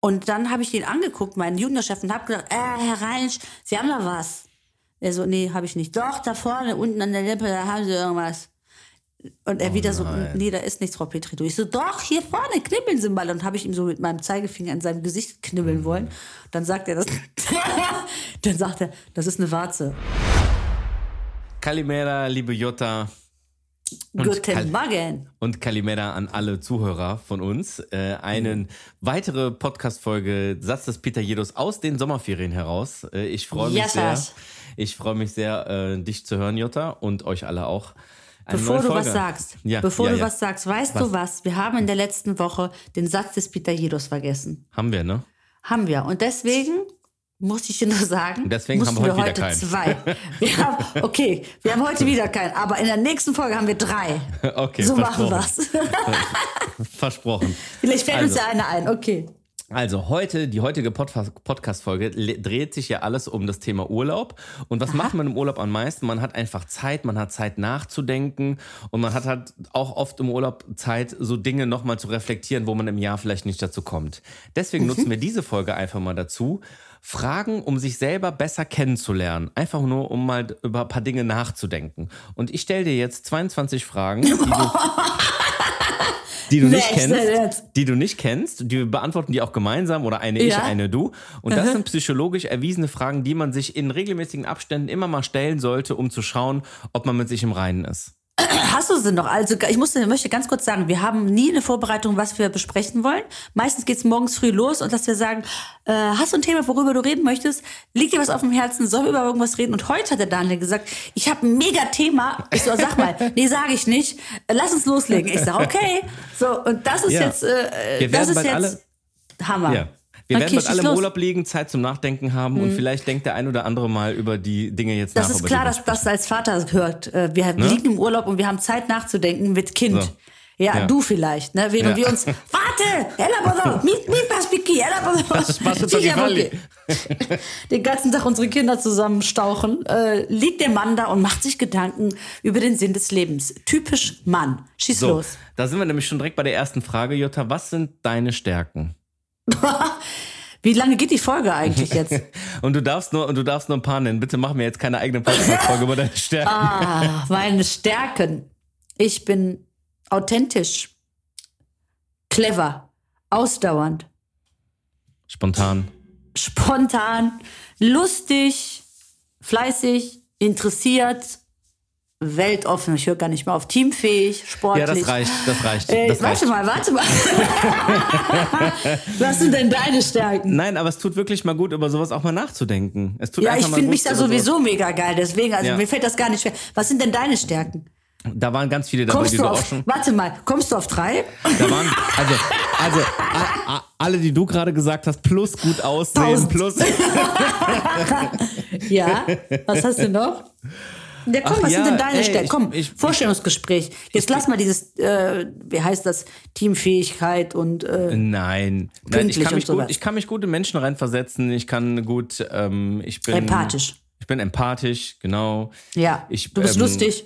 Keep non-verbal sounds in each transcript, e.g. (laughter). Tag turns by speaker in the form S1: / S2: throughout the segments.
S1: Und dann habe ich ihn angeguckt, meinen Juniorchef, und habe gesagt, äh, Herr Reinsch, Sie haben da was. Er so, nee, habe ich nicht. Doch, da vorne, unten an der Lippe, da haben Sie irgendwas. Und er
S2: Oh
S1: wieder so,
S2: nein.
S1: nee, da ist nichts, Frau Petri. Ich so, doch, hier vorne, knibbeln Sie mal. Und habe ich ihm so mit meinem Zeigefinger in seinem Gesicht knibbeln wollen. Dann sagt er das. (laughs) dann sagt er, das ist eine Warze.
S2: Kalimera, liebe Jutta. Und
S1: Guten
S2: Kal-
S1: Morgen.
S2: Und Kalimera an alle Zuhörer von uns. Äh, eine weitere Podcast-Folge Satz des Peter Jedos aus den Sommerferien heraus. Äh, ich freue mich
S1: Yes,
S2: sehr.
S1: yes.
S2: Ich freue mich sehr, äh, dich zu hören, Jutta, und euch alle auch. Eine
S1: Bevor du
S2: Folge.
S1: was sagst,
S2: ja,
S1: bevor
S2: ja,
S1: du
S2: ja.
S1: was sagst, weißt
S2: Was?
S1: du was? Wir haben in der letzten Woche den Satz des Pythagoras vergessen.
S2: Haben wir, ne?
S1: Haben wir. Und deswegen muss ich dir nur sagen,
S2: deswegen haben wir heute
S1: heute
S2: keinen.
S1: zwei. Wir haben, okay, wir haben heute wieder keinen, aber in der nächsten Folge haben wir drei. (laughs)
S2: Okay,
S1: so machen wir's. (laughs)
S2: Versprochen.
S1: Vielleicht fällt uns
S2: Also.
S1: ja einer ein. Okay.
S2: Also heute, die heutige Podfa- Podcast-Folge dreht sich ja alles um das Thema Urlaub. Und was macht man im Urlaub am meisten? Man hat einfach Zeit, man hat Zeit nachzudenken und man hat halt auch oft im Urlaub Zeit, so Dinge nochmal zu reflektieren, wo man im Jahr vielleicht nicht dazu kommt. Deswegen nutzen wir diese Folge einfach mal dazu. Fragen, um sich selber besser kennenzulernen. Einfach nur, um mal über ein paar Dinge nachzudenken. Und ich stelle dir jetzt 22 Fragen, die du, (laughs) die du nicht kennst die du nicht kennst, die wir beantworten die auch gemeinsam oder eine ich,
S1: Ja.
S2: eine du. Und das sind psychologisch erwiesene Fragen, die man sich in regelmäßigen Abständen immer mal stellen sollte, um zu schauen, ob man mit sich im Reinen ist.
S1: Hast du sie noch? Also ich musste, möchte ganz kurz sagen, wir haben nie eine Vorbereitung, was wir besprechen wollen. Meistens geht's morgens früh los und dass wir sagen, äh, hast du ein Thema, worüber du reden möchtest? Liegt dir was auf dem Herzen? Sollen wir über irgendwas reden? Und heute hat der Daniel gesagt, ich habe ein mega Thema. Ich so, sag mal, (laughs) nee, sage ich nicht. Lass uns loslegen. Ich sage, okay. So, und das ist
S2: Ja.
S1: jetzt, äh, das ist jetzt
S2: alle-
S1: Hammer.
S2: Ja. Wir
S1: Okay,
S2: werden allem
S1: los. Mhm.
S2: Urlaub liegen, Zeit zum Nachdenken haben und vielleicht denkt der ein oder andere mal über die Dinge jetzt
S1: Das
S2: nach.
S1: ist
S2: über
S1: klar, dass das als Vater hört. Äh, Wir liegen im Urlaub und wir haben Zeit nachzudenken mit Kind.
S2: So.
S1: Ja,
S2: Ja.
S1: du vielleicht, ne? Während
S2: Ja.
S1: wir uns, (laughs) warte, ella podo, mi, mi paspiki, ella. (laughs) Den ganzen Tag unsere Kinder zusammenstauchen, äh, liegt der Mann da und macht sich Gedanken über den Sinn des Lebens. Typisch Mann. Schieß
S2: So,
S1: los.
S2: da sind wir nämlich schon direkt bei der ersten Frage, Jutta. Was sind deine Stärken? (laughs)
S1: Wie lange geht die Folge eigentlich jetzt? (laughs)
S2: Und du darfst nur, und du darfst nur ein paar nennen. Bitte mach mir jetzt keine eigene Podcast-Folge über deine Stärken.
S1: ah, meine Stärken. Ich bin authentisch, clever, ausdauernd,
S2: Spontan.
S1: spontan, lustig, fleißig, interessiert, weltoffen. Ich höre gar nicht mehr auf. Teamfähig, sportlich.
S2: Ja, das reicht, das reicht.
S1: Äh,
S2: das
S1: warte
S2: reicht.
S1: mal, warte mal. (laughs) Was sind denn deine Stärken?
S2: Nein, aber es tut wirklich mal gut, über sowas auch mal nachzudenken. Es tut
S1: Ja, ich finde mich da
S2: über sowas-
S1: sowieso mega geil. Deswegen, also
S2: Ja.
S1: mir fällt das gar nicht schwer. Was sind denn deine Stärken?
S2: Da waren ganz viele dabei,
S1: Kommst
S2: die
S1: du
S2: du auch
S1: auf,
S2: schon.
S1: warte mal, kommst du auf drei?
S2: Da waren, also, also a, a, alle, die du gerade gesagt hast, plus gut aussehen,
S1: Tausend.
S2: plus. (laughs)
S1: Ja, was hast du noch? Ja, komm,
S2: Ach
S1: was
S2: ja,
S1: sind denn deine Stärken?
S2: ich-
S1: Komm,
S2: ich-
S1: Vorstellungsgespräch. Jetzt lass mal dieses, äh, wie heißt das, Teamfähigkeit und äh,
S2: Nein, nein ich, kann mich gut, ich kann mich gut in Menschen reinversetzen. Ich kann gut, ähm, ich bin
S1: Empathisch.
S2: Ich bin empathisch, genau.
S1: ja,
S2: Ich,
S1: du bist
S2: ähm,
S1: lustig.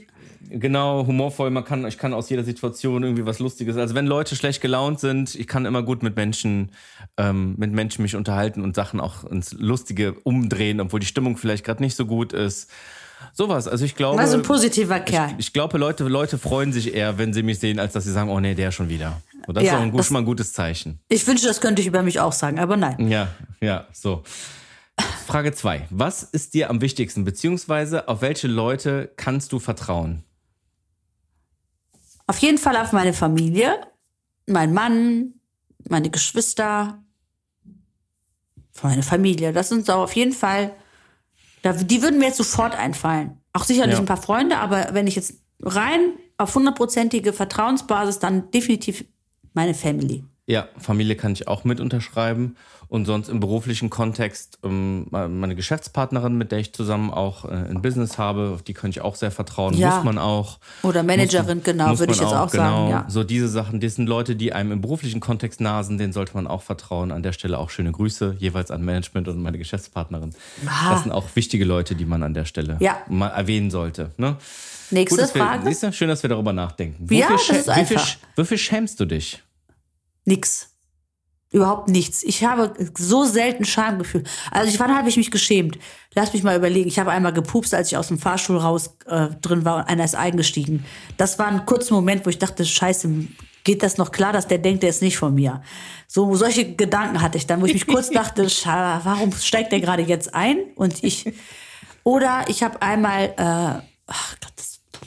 S2: Genau, humorvoll. Man kann, ich kann aus jeder Situation irgendwie was Lustiges. Also wenn Leute schlecht gelaunt sind, ich kann immer gut mit Menschen, ähm, mit Menschen mich unterhalten und Sachen auch ins Lustige umdrehen, obwohl die Stimmung vielleicht gerade nicht so gut ist. Sowas. Also ich glaube,
S1: Also ein positiver Kerl.
S2: ich glaube, Leute, Leute freuen sich eher, wenn sie mich sehen, als dass sie sagen, oh nee, der schon wieder. Und das
S1: Ja,
S2: ist auch ein,
S1: das-
S2: schon mal ein gutes Zeichen.
S1: Ich wünsche, das könnte ich über mich auch sagen, aber nein.
S2: Ja, ja, so. Frage zwei: Was ist dir am wichtigsten, beziehungsweise auf welche Leute kannst du vertrauen?
S1: Auf jeden Fall auf meine Familie, mein Mann, meine Geschwister, meine Familie. Das sind so auf jeden Fall, da, die würden mir jetzt sofort einfallen. Auch sicherlich
S2: Ja.
S1: ein paar Freunde, aber wenn ich jetzt rein auf hundertprozentige Vertrauensbasis, dann definitiv meine Family.
S2: Ja, Familie kann ich auch mit unterschreiben. Und sonst im beruflichen Kontext ähm, meine Geschäftspartnerin, mit der ich zusammen auch äh, ein Business habe, auf die kann ich auch sehr vertrauen.
S1: Ja.
S2: Muss man auch.
S1: Oder Managerin,
S2: muss,
S1: genau,
S2: muss
S1: würde ich jetzt auch sagen, ja.
S2: So diese Sachen, das sind Leute, die einem im beruflichen Kontext nah sind, denen sollte man auch vertrauen. An der Stelle auch schöne Grüße, jeweils an Management und meine Geschäftspartnerin.
S1: Ah.
S2: Das sind auch wichtige Leute, die man an der Stelle
S1: Ja.
S2: mal erwähnen sollte. Ne?
S1: Nächste
S2: wir,
S1: Frage.
S2: siehst du, schön, dass wir darüber nachdenken.
S1: Ja,
S2: Wofür
S1: das
S2: schä-
S1: ist
S2: wie viel,
S1: einfach.
S2: wofür schämst du dich?
S1: Nix. Überhaupt nichts. Ich habe so selten Schamgefühl. Also ich, wann habe ich mich geschämt? Lass mich mal überlegen. Ich habe einmal gepupst, als ich aus dem Fahrstuhl raus äh, drin war und einer ist eingestiegen. Das war ein kurzer Moment, wo ich dachte, scheiße, geht das noch klar, dass der denkt, der ist nicht von mir. So solche Gedanken hatte ich dann, wo ich mich kurz (laughs) dachte, warum steigt der gerade jetzt ein und ich oder ich habe einmal äh, ach Gott,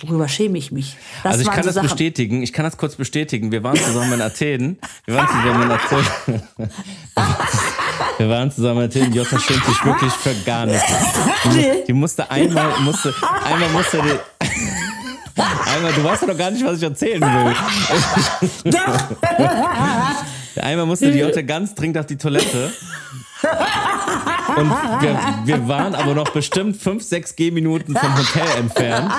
S1: worüber schäme ich mich? Das
S2: also ich kann
S1: so
S2: das
S1: Sachen.
S2: bestätigen. Ich kann das kurz bestätigen. Wir waren zusammen in Athen. Wir waren zusammen in Athen. (laughs) Wir waren zusammen in Athen. Jutta schämt sich wirklich für gar nichts. Die, die musste einmal, musste, einmal musste die, einmal, du weißt ja doch gar nicht, was ich erzählen will. (laughs) Einmal musste die Jutta ganz dringend auf die Toilette. Und wir, wir waren aber noch bestimmt fünf, sechs Gehminuten vom Hotel entfernt.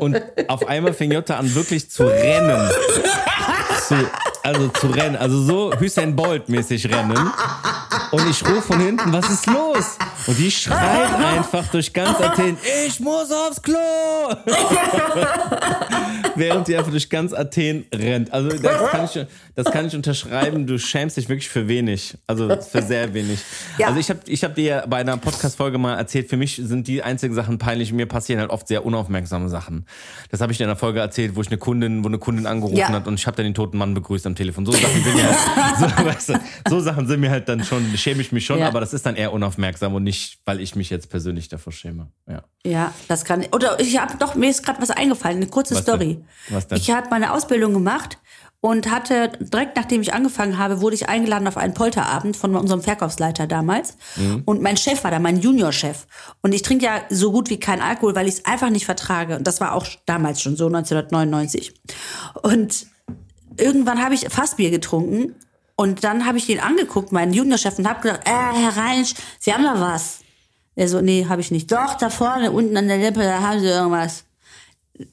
S2: Und auf einmal fing Jutta an, wirklich zu rennen. Zu, also zu rennen. Also so Hussein Bolt-mäßig rennen. Und ich rufe von hinten, was ist los? Und die schreit einfach durch ganz Athen, ich muss aufs Klo! (laughs) Während die einfach durch ganz Athen rennt. Also das kann, ich, das kann ich unterschreiben, du schämst dich wirklich für wenig. Also für sehr wenig.
S1: Ja.
S2: Also ich habe ich hab dir bei einer Podcast-Folge mal erzählt, für mich sind die einzigen Sachen peinlich. Mir passieren halt oft sehr unaufmerksame Sachen. Das habe ich in einer Folge erzählt, wo ich eine Kundin, wo eine Kundin angerufen
S1: Ja.
S2: hat und ich habe dann den toten Mann begrüßt am Telefon. So Sachen sind mir halt, (laughs) so, weißt du, so Sachen sind mir halt dann schon, schäme ich mich schon,
S1: Ja.
S2: aber das ist dann eher unaufmerksam und nicht, weil ich mich jetzt persönlich davor schäme. Ja.
S1: Ja, das kann. Oder ich habe doch, mir ist gerade was eingefallen, eine kurze
S2: Was
S1: Story.
S2: denn? Was denn?
S1: Ich habe meine Ausbildung gemacht und hatte direkt nachdem ich angefangen habe, wurde ich eingeladen auf einen Polterabend von unserem Verkaufsleiter damals.
S2: Mhm.
S1: Und mein Chef war da, mein Juniorchef. Und ich trinke ja so gut wie kein Alkohol, weil ich es einfach nicht vertrage. Und das war auch damals schon so 1999. Und irgendwann habe ich Fassbier getrunken und dann habe ich ihn angeguckt, meinen Juniorchef, und habe gesagt, äh, Herr Reinsch, Sie haben da was. Er so, nee, habe ich nicht. Doch, da vorne, unten an der Lippe, da haben Sie irgendwas.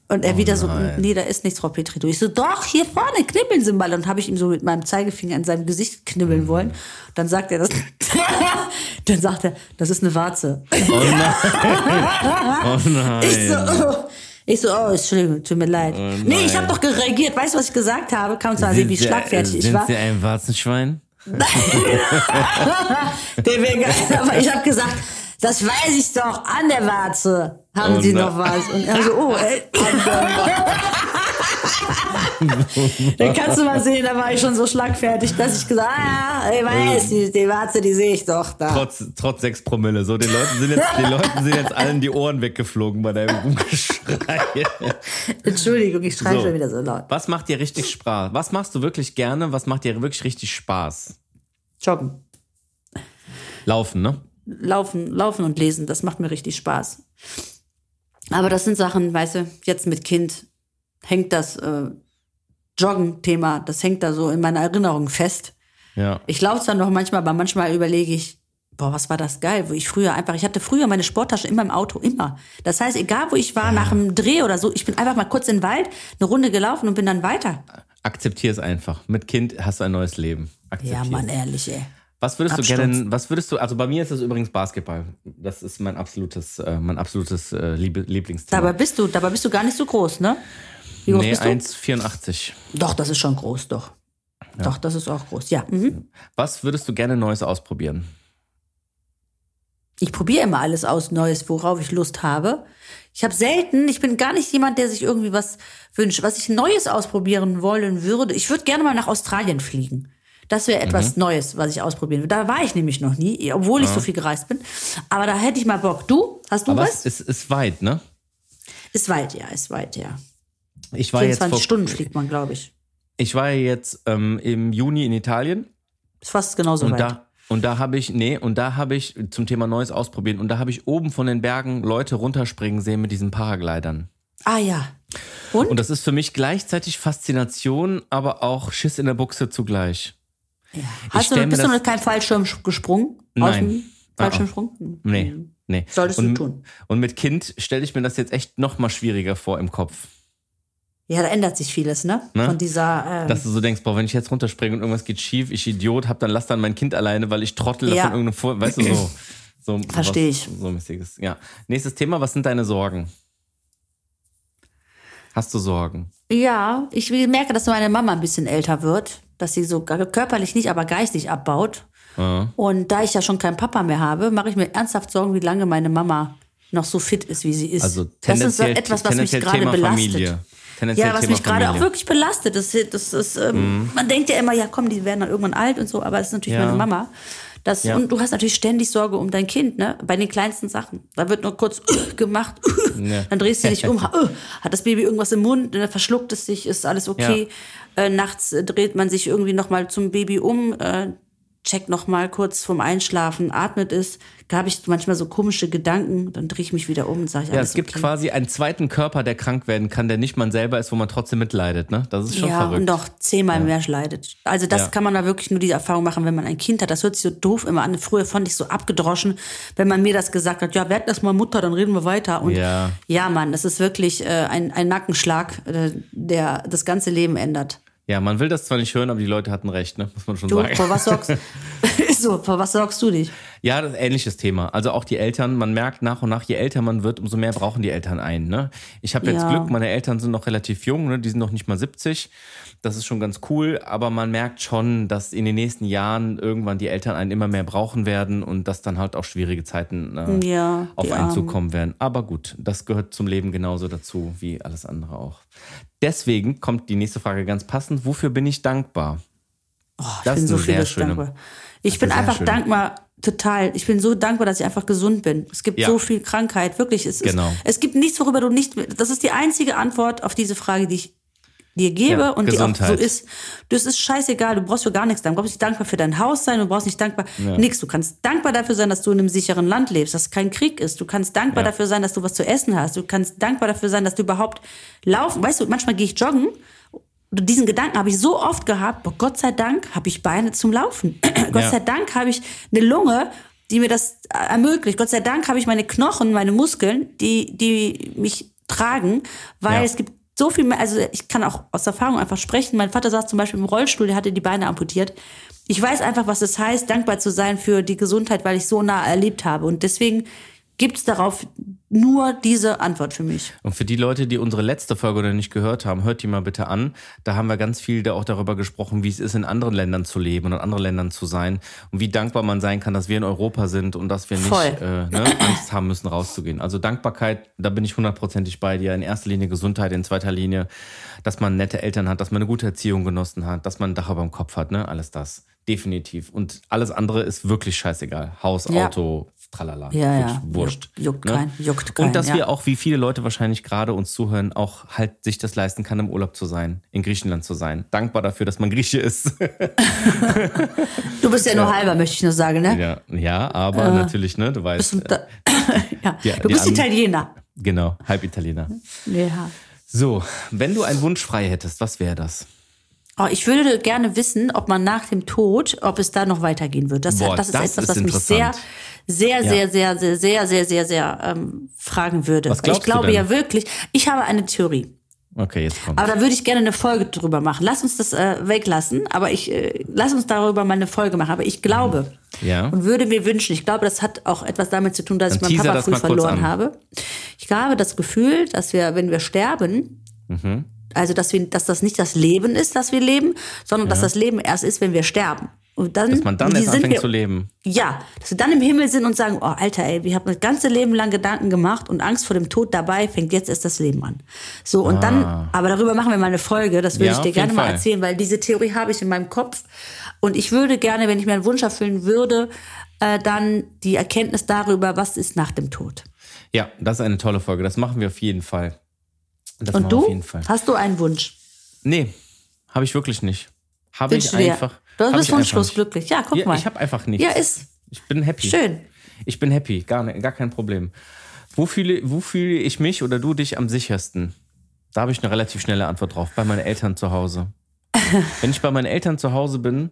S1: Und er wieder so, nee, da ist nichts, Frau Petri. Ich so, doch, hier vorne, knibbeln Sie mal. Und habe ich ihm so mit meinem Zeigefinger in seinem Gesicht knibbeln wollen. Dann sagt er das. (laughs) dann sagt er, das ist eine Warze.
S2: Oh nein. (laughs) Oh nein.
S1: Ich so, oh. Ich so, oh, Entschuldigung, tut mir leid.
S2: nein.
S1: nee, ich habe doch gereagiert. Weißt du, was ich gesagt habe? Kann zwar sehen, wie schlagfertig ich
S2: sind
S1: war.
S2: Sie ein Warzenschwein? (laughs)
S1: Der wär- aber ich habe gesagt, das weiß ich doch, an der Warze haben
S2: Oh
S1: Sie
S2: nein.
S1: noch was. Und er so, oh, ey. (laughs) (laughs) Dann kannst du mal sehen, da war ich schon so schlagfertig, dass ich gesagt ah, ja, ich weiß, die, die Warze, die sehe ich doch da.
S2: Trotz, trotz sechs Promille. So, den Leuten sind jetzt, den Leuten sind jetzt allen die Ohren weggeflogen bei deinem (laughs) Rumgeschrei.
S1: Entschuldigung, ich schreie
S2: So.
S1: schon wieder so laut.
S2: Was macht dir richtig Spaß? Was machst du wirklich gerne? Was macht dir wirklich richtig Spaß?
S1: Joggen.
S2: Laufen, ne?
S1: Laufen, laufen und lesen, das macht mir richtig Spaß. Aber das sind Sachen, weißt du, jetzt mit Kind hängt das äh, Joggen-Thema, das hängt da so in meiner Erinnerung fest.
S2: Ja.
S1: Ich laufe zwar noch manchmal, aber manchmal überlege ich, boah, was war das geil, wo ich früher einfach, ich hatte früher meine Sporttasche immer im Auto, immer. Das heißt, egal wo ich war, nach einem Dreh oder so, ich bin einfach mal kurz in den Wald, eine Runde gelaufen und bin dann weiter.
S2: Akzeptier es einfach. Mit Kind hast du ein neues Leben. Akzeptier
S1: Ja, Mann, ehrlich, ey.
S2: Was würdest
S1: Absturz.
S2: du gerne, was würdest du, also bei mir ist das übrigens Basketball. Das ist mein absolutes, äh, mein absolutes äh, Lieblingsthema.
S1: Dabei bist du, dabei bist du gar nicht so groß, ne? Wie groß
S2: nee,
S1: bist du?
S2: 1,84.
S1: Doch, das ist schon groß, doch. Doch, das ist auch groß, ja. Mhm.
S2: Was würdest du gerne Neues ausprobieren?
S1: Ich probiere immer alles aus Neues, worauf ich Lust habe. Ich habe selten, ich bin gar nicht jemand, der sich irgendwie was wünscht, was ich Neues ausprobieren wollen würde. Ich würde gerne mal nach Australien fliegen. Das wäre etwas Neues, was ich ausprobieren würde. Da war ich nämlich noch nie, obwohl ich so viel gereist bin. Aber da hätte ich mal Bock. Du? Hast du
S2: Aber
S1: was?
S2: es ist, ist weit, ne?
S1: Ist weit, ja, ist weit, ja.
S2: Ich war jetzt
S1: 24
S2: vor,
S1: Stunden fliegt man, glaube ich.
S2: Ich war ja jetzt ähm, im Juni in Italien
S1: Ist fast genauso
S2: und
S1: weit.
S2: da und da habe ich nee und da habe ich zum Thema Neues ausprobieren und da habe ich oben von den Bergen Leute runterspringen sehen mit diesen Paraglidern.
S1: ah ja. Und?
S2: Und das ist für mich gleichzeitig Faszination, aber auch Schiss in der Buchse zugleich.
S1: Hast du, bist du noch kein Fallschirm gesprungen?
S2: Nein.
S1: Aus dem Fallschirmsprung?
S2: Nee, nee.
S1: Solltest
S2: und,
S1: du tun.
S2: Und mit Kind stelle ich mir das jetzt echt noch mal schwieriger vor im Kopf.
S1: Ja, da ändert sich vieles, ne?
S2: Ne?
S1: Von dieser. Äh,
S2: Dass du so denkst, boah, wenn ich jetzt runterspringe und irgendwas geht schief, ich Idiot, hab dann lass dann mein Kind alleine, weil ich Trottel
S1: Ja.
S2: davon irgendeine Vor weißt du so. (laughs) so
S1: Versteh
S2: sowas-
S1: ich.
S2: So mäßiges. Ja. Nächstes Thema, was sind deine Sorgen? Hast du Sorgen?
S1: ja, ich merke, dass meine Mama ein bisschen älter wird, dass sie so körperlich nicht, aber geistig abbaut.
S2: Ja.
S1: Und da ich ja schon keinen Papa mehr habe, mache ich mir ernsthaft Sorgen, wie lange meine Mama noch so fit ist, wie sie ist.
S2: Also
S1: das ist so etwas, was mich gerade belastet.
S2: Familie. Tendenziell
S1: Ja, was
S2: Thema
S1: mich gerade auch wirklich belastet. Das, das ist, ähm,
S2: Mhm.
S1: man denkt ja immer, ja komm, die werden dann irgendwann alt und so, aber es ist natürlich
S2: Ja.
S1: meine Mama. Das,
S2: Ja.
S1: Und du hast natürlich ständig Sorge um dein Kind, ne? Bei den kleinsten Sachen. Da wird nur kurz gemacht,
S2: Ja.
S1: dann drehst du dich um, (laughs) hat das Baby irgendwas im Mund, ne? verschluckt es sich, ist alles okay. Äh, nachts äh, dreht man sich irgendwie nochmal zum Baby um, äh, checkt nochmal kurz vorm Einschlafen, atmet es. Da habe ich manchmal so komische Gedanken, dann drehe ich mich wieder um und sage,
S2: Ja, es gibt quasi einen zweiten Körper, der krank werden kann, der nicht man selber ist, wo man trotzdem mitleidet. Ne? Das ist schon
S1: ja,
S2: verrückt.
S1: und noch zehnmal mehr leidet. Also das
S2: Ja.
S1: kann man da wirklich nur diese Erfahrung machen, wenn man ein Kind hat. Das hört sich so doof immer an. Früher fand ich so abgedroschen, wenn man mir das gesagt hat, ja, werd erst mal Mutter, dann reden wir weiter. Und
S2: Ja.
S1: ja, Mann, das ist wirklich äh, ein, ein Nackenschlag, äh, der das ganze Leben ändert.
S2: Ja, man will das zwar nicht hören, aber die Leute hatten recht, ne? muss man schon
S1: Du,
S2: sagen.
S1: vor was sorgst (laughs) (laughs) so, vor was sorgst du dich?
S2: Ja, das ähnliches Thema. Also auch die Eltern, man merkt nach und nach, je älter man wird, umso mehr brauchen die Eltern einen. Ne? Ich habe jetzt
S1: Ja.
S2: Glück, meine Eltern sind noch relativ jung, ne? die sind noch nicht mal 70. Das ist schon ganz cool, aber man merkt schon, dass in den nächsten Jahren irgendwann die Eltern einen immer mehr brauchen werden und dass dann halt auch schwierige Zeiten äh,
S1: Ja,
S2: auf einen zukommen werden. Aber gut, das gehört zum Leben genauso dazu wie alles andere auch. Deswegen kommt die nächste Frage ganz passend. Wofür bin ich dankbar?
S1: Oh, ich
S2: Das
S1: bin
S2: ist
S1: so
S2: eine sehr
S1: vieles
S2: schöne-
S1: dankbar. Ich
S2: das
S1: bin einfach dankbar, total. Ich bin so dankbar, dass ich einfach gesund bin. Es gibt
S2: Ja.
S1: so viel Krankheit, wirklich. Es,
S2: Genau.
S1: ist, es gibt nichts, worüber du nicht. Das ist die einzige Antwort auf diese Frage, die ich dir gebe
S2: Ja,
S1: und die auch so
S2: Gesundheit.
S1: ist. Das ist scheißegal, du brauchst für gar nichts. Du brauchst nicht dankbar für dein Haus sein, du brauchst nicht dankbar nix. Du kannst dankbar dafür sein, dass du in einem sicheren Land lebst, dass kein Krieg ist. Du kannst dankbar
S2: Ja.
S1: dafür sein, dass du was zu essen hast. Du kannst dankbar dafür sein, dass du überhaupt laufen. Weißt du, manchmal gehe ich joggen diesen Gedanken habe ich so oft gehabt, boah, Gott sei Dank habe ich Beine zum Laufen. (clears throat) Gott
S2: Ja.
S1: sei Dank habe ich eine Lunge, die mir das äh, ermöglicht. Gott sei Dank habe ich meine Knochen, meine Muskeln, die, die mich tragen, weil
S2: Ja.
S1: es gibt so viel mehr, also ich kann auch aus Erfahrung einfach sprechen. Mein Vater saß zum Beispiel im Rollstuhl, der hatte die Beine amputiert. Ich weiß einfach, was es heißt, dankbar zu sein für die Gesundheit, weil ich so nah erlebt habe. Und deswegen gibt es darauf nur diese Antwort für mich.
S2: Und für die Leute, die unsere letzte Folge noch nicht gehört haben, hört die mal bitte an. Da haben wir ganz viel da auch darüber gesprochen, wie es ist, in anderen Ländern zu leben und in anderen Ländern zu sein und wie dankbar man sein kann, dass wir in Europa sind und dass wir nicht äh, ne, Angst haben müssen, rauszugehen. Also Dankbarkeit, da bin ich hundertprozentig bei dir. In erster Linie Gesundheit, in zweiter Linie, dass man nette Eltern hat, dass man eine gute Erziehung genossen hat, dass man ein Dach über dem Kopf hat, ne? Alles das. Definitiv. Und alles andere ist wirklich scheißegal. Haus,
S1: Ja.
S2: Auto, tralala.
S1: Ja, ja.
S2: Wurscht.
S1: Juckt- juckt
S2: ne?
S1: keinen, juckt keinen,
S2: Und dass
S1: ja.
S2: wir auch, wie viele Leute wahrscheinlich gerade uns zuhören, auch halt sich das leisten kann, im Urlaub zu sein, in Griechenland zu sein. Dankbar dafür, dass man Grieche ist. (laughs)
S1: Du bist ja nur halber, möchte ich nur sagen, ne?
S2: ja, ja, aber natürlich, ne, du weißt.
S1: Bist du, da, (laughs) ja.
S2: Ja,
S1: du
S2: die
S1: bist Italiener.
S2: Genau, halb Italiener.
S1: Ja.
S2: So, wenn du einen Wunsch frei hättest, was wäre das?
S1: Oh, ich würde gerne wissen, ob man nach dem Tod, ob es da noch weitergehen wird. Das,
S2: Boah,
S1: das ist
S2: das
S1: etwas,
S2: ist
S1: was mich sehr,
S2: interessant.
S1: sehr,
S2: Ja.
S1: sehr, sehr, sehr, sehr, sehr, sehr, sehr ähm, fragen würde.
S2: Was
S1: ich glaube ja wirklich, ich habe eine Theorie.
S2: Okay, jetzt kommt.
S1: Aber da würde ich gerne eine Folge drüber machen. Lass uns das äh, weglassen, aber ich äh, lass uns darüber mal eine Folge machen. Aber ich glaube
S2: Ja.
S1: und würde mir wünschen, ich glaube, das hat auch etwas damit zu tun, dass
S2: Dann
S1: ich meinen Papa früh verloren habe. Ich habe das Gefühl, dass wir, wenn wir sterben,
S2: Mhm.
S1: Also dass wir, dass das nicht das Leben ist, das wir leben, sondern dass das Leben erst ist, wenn wir sterben. Und dann,
S2: dass man dann erst anfängt
S1: wir,
S2: zu leben.
S1: ja, dass wir dann im Himmel sind und sagen, oh Alter, ey, wir haben das ganze Leben lang Gedanken gemacht und Angst vor dem Tod dabei, fängt jetzt erst das Leben an. So, und dann, aber darüber machen wir mal eine Folge, das würde
S2: Ah. Ja,
S1: ich dir gerne mal
S2: Fall.
S1: erzählen, weil diese Theorie habe ich in meinem Kopf. Und ich würde gerne, wenn ich mir einen Wunsch erfüllen würde, äh, dann die Erkenntnis darüber, was ist nach dem Tod.
S2: Ja, das ist eine tolle Folge. Das machen wir auf jeden Fall. Das
S1: Und du? Hast du einen Wunsch?
S2: Nee, habe ich wirklich nicht. Habe ich einfach.
S1: Du bist wunschlos glücklich. Ja, guck
S2: ja,
S1: mal.
S2: Ich habe einfach nichts.
S1: Ja, ist
S2: Ich bin happy.
S1: schön.
S2: Ich bin happy, gar, ne- gar kein Problem. Wo fühle, wo fühle ich mich oder du dich am sichersten? Da habe ich eine relativ schnelle Antwort drauf. Bei meinen Eltern zu Hause. Wenn ich bei meinen Eltern zu Hause bin,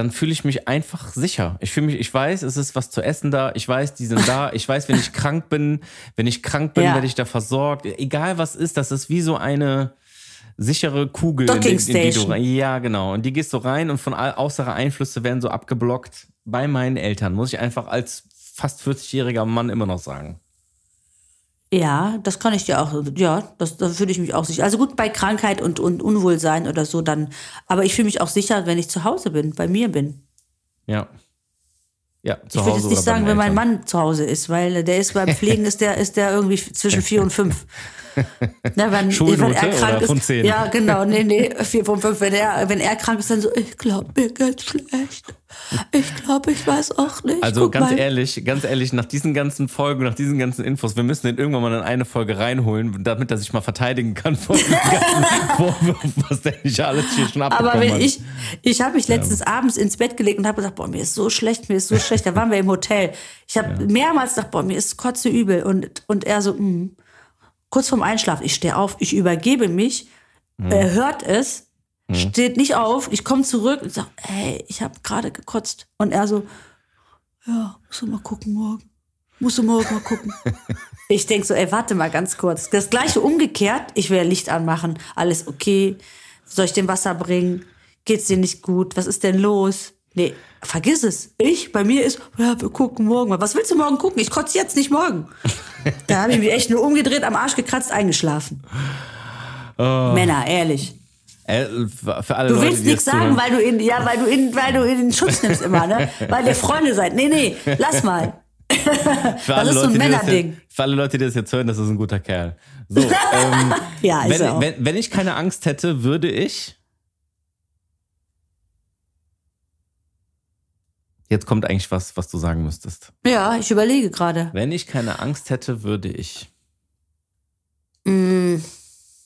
S2: dann fühle ich mich einfach sicher. Ich fühle mich, ich weiß, es ist was zu essen da, ich weiß, die sind da, (laughs) ich weiß, wenn ich krank bin, wenn ich krank bin,
S1: Ja.
S2: werde ich da versorgt. Egal was ist, das ist wie so eine sichere Kugel. In die, in die du rein, ja, genau. Und die gehst so rein und von all- äußere Einflüsse werden so abgeblockt. Bei meinen Eltern, muss ich einfach als fast 40-jähriger Mann immer noch sagen.
S1: Ja, das kann ich dir auch, ja, das, da fühle ich mich auch sicher. Also gut, bei Krankheit und, und Unwohlsein oder so dann, aber ich fühle mich auch sicher, wenn ich zu Hause bin, bei mir bin.
S2: Ja. Ja, zu
S1: ich würde
S2: Hause
S1: jetzt nicht sagen, wenn mein. Mann zu Hause ist, weil der ist beim Pflegen ist der, ist der irgendwie zwischen vier und fünf. (laughs) Ne, wenn,
S2: Schulnote
S1: wenn er krank ist? Ja, genau, nee, nee, vier von fünf. Wenn er, wenn er krank ist, dann so, ich glaube, mir geht's schlecht. Ich glaube, ich weiß auch nicht.
S2: Also
S1: Guck
S2: ganz
S1: mal.
S2: ehrlich, ganz ehrlich, nach diesen ganzen Folgen, nach diesen ganzen Infos, wir müssen den irgendwann mal in eine Folge reinholen, damit er sich mal verteidigen kann vor den ganzen (laughs) Vorwürfen, was der nicht alles hier schon abbekommen
S1: Aber wenn
S2: hat.
S1: ich, ich habe mich letztens abends ins Bett gelegt und habe gesagt, boah, mir ist so schlecht, mir ist so schlecht. Da waren wir im Hotel. Ich habe mehrmals gesagt, boah, mir ist kotze übel. Und, und er so, mm. kurz vorm Einschlafen, ich stehe auf, ich übergebe mich,
S2: Mhm.
S1: er hört es, steht nicht auf, ich komme zurück und sage, hey, ich habe gerade gekotzt. Und er so, ja, musst du mal gucken morgen. Musst du morgen mal gucken. (laughs) Ich denk so, ey, warte mal ganz kurz. Das gleiche umgekehrt, ich will Licht anmachen, alles okay. Soll ich dem Wasser bringen? Geht's dir nicht gut? Was ist denn los? Nee, vergiss es. Ich, bei mir ist, ja, wir gucken morgen mal. Was willst du morgen gucken? Ich kotze jetzt nicht morgen. (laughs) Da habe ich mich echt nur umgedreht, am Arsch gekratzt, eingeschlafen. Männer, ehrlich.
S2: Äh, für alle
S1: Du
S2: Leute,
S1: willst nichts sagen, weil du in, ja, weil du in, weil du in den Schutz nimmst immer, ne? (laughs) Weil ihr Freunde seid. Nee, nee, lass mal. (laughs)
S2: für
S1: das ist so ein Männerding.
S2: für alle Leute, die das jetzt hören, das ist ein guter Kerl. So, ähm, (laughs)
S1: Ja, ist er auch.
S2: wenn, wenn, wenn ich keine Angst hätte, würde ich. Jetzt kommt eigentlich was, was du sagen müsstest.
S1: Ja, ich überlege gerade.
S2: Wenn ich keine Angst hätte, würde ich.
S1: Mm,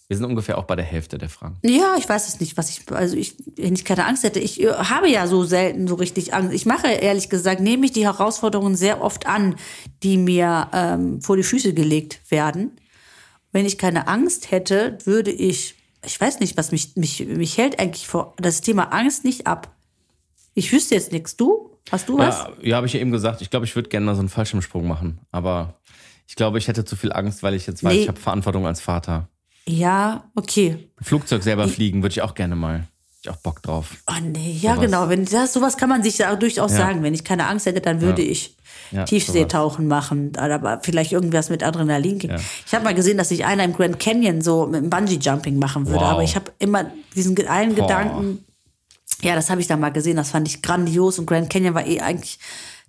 S2: Wir sind ungefähr auch bei der Hälfte der Fragen.
S1: Ja, ich weiß es nicht, was ich, also ich, wenn ich keine Angst hätte, ich äh, habe ja so selten so richtig Angst. Ich mache ehrlich gesagt, nehme ich die Herausforderungen sehr oft an, die mir ähm, vor die Füße gelegt werden. Wenn ich keine Angst hätte, würde ich, ich weiß nicht, was mich, mich, mich hält eigentlich vor das Thema Angst nicht ab. Ich wüsste jetzt nichts. Du? Hast du was?
S2: Ja, ja habe ich ja eben gesagt. Ich glaube, ich würde gerne mal so einen Fallschirmsprung machen. Aber ich glaube, ich hätte zu viel Angst, weil ich jetzt weiß,
S1: Nee.
S2: ich habe Verantwortung als Vater.
S1: Ja, okay.
S2: Flugzeug selber fliegen würde ich auch gerne mal. Ich auch Bock drauf.
S1: Oh nee, ja
S2: Sowas.
S1: genau. Wenn das, sowas kann man sich ja durchaus
S2: Ja.
S1: sagen. Wenn ich keine Angst hätte, dann würde ich
S2: Ja,
S1: Tiefseetauchen machen, aber vielleicht irgendwas mit Adrenalin.
S2: Ja.
S1: Ich habe mal gesehen, dass sich einer im Grand Canyon so mit dem Bungee Jumping machen würde,
S2: Wow.
S1: aber ich habe immer diesen einen
S2: Boah.
S1: Gedanken. Ja, das habe ich da mal gesehen. Das fand ich grandios und Grand Canyon war eh eigentlich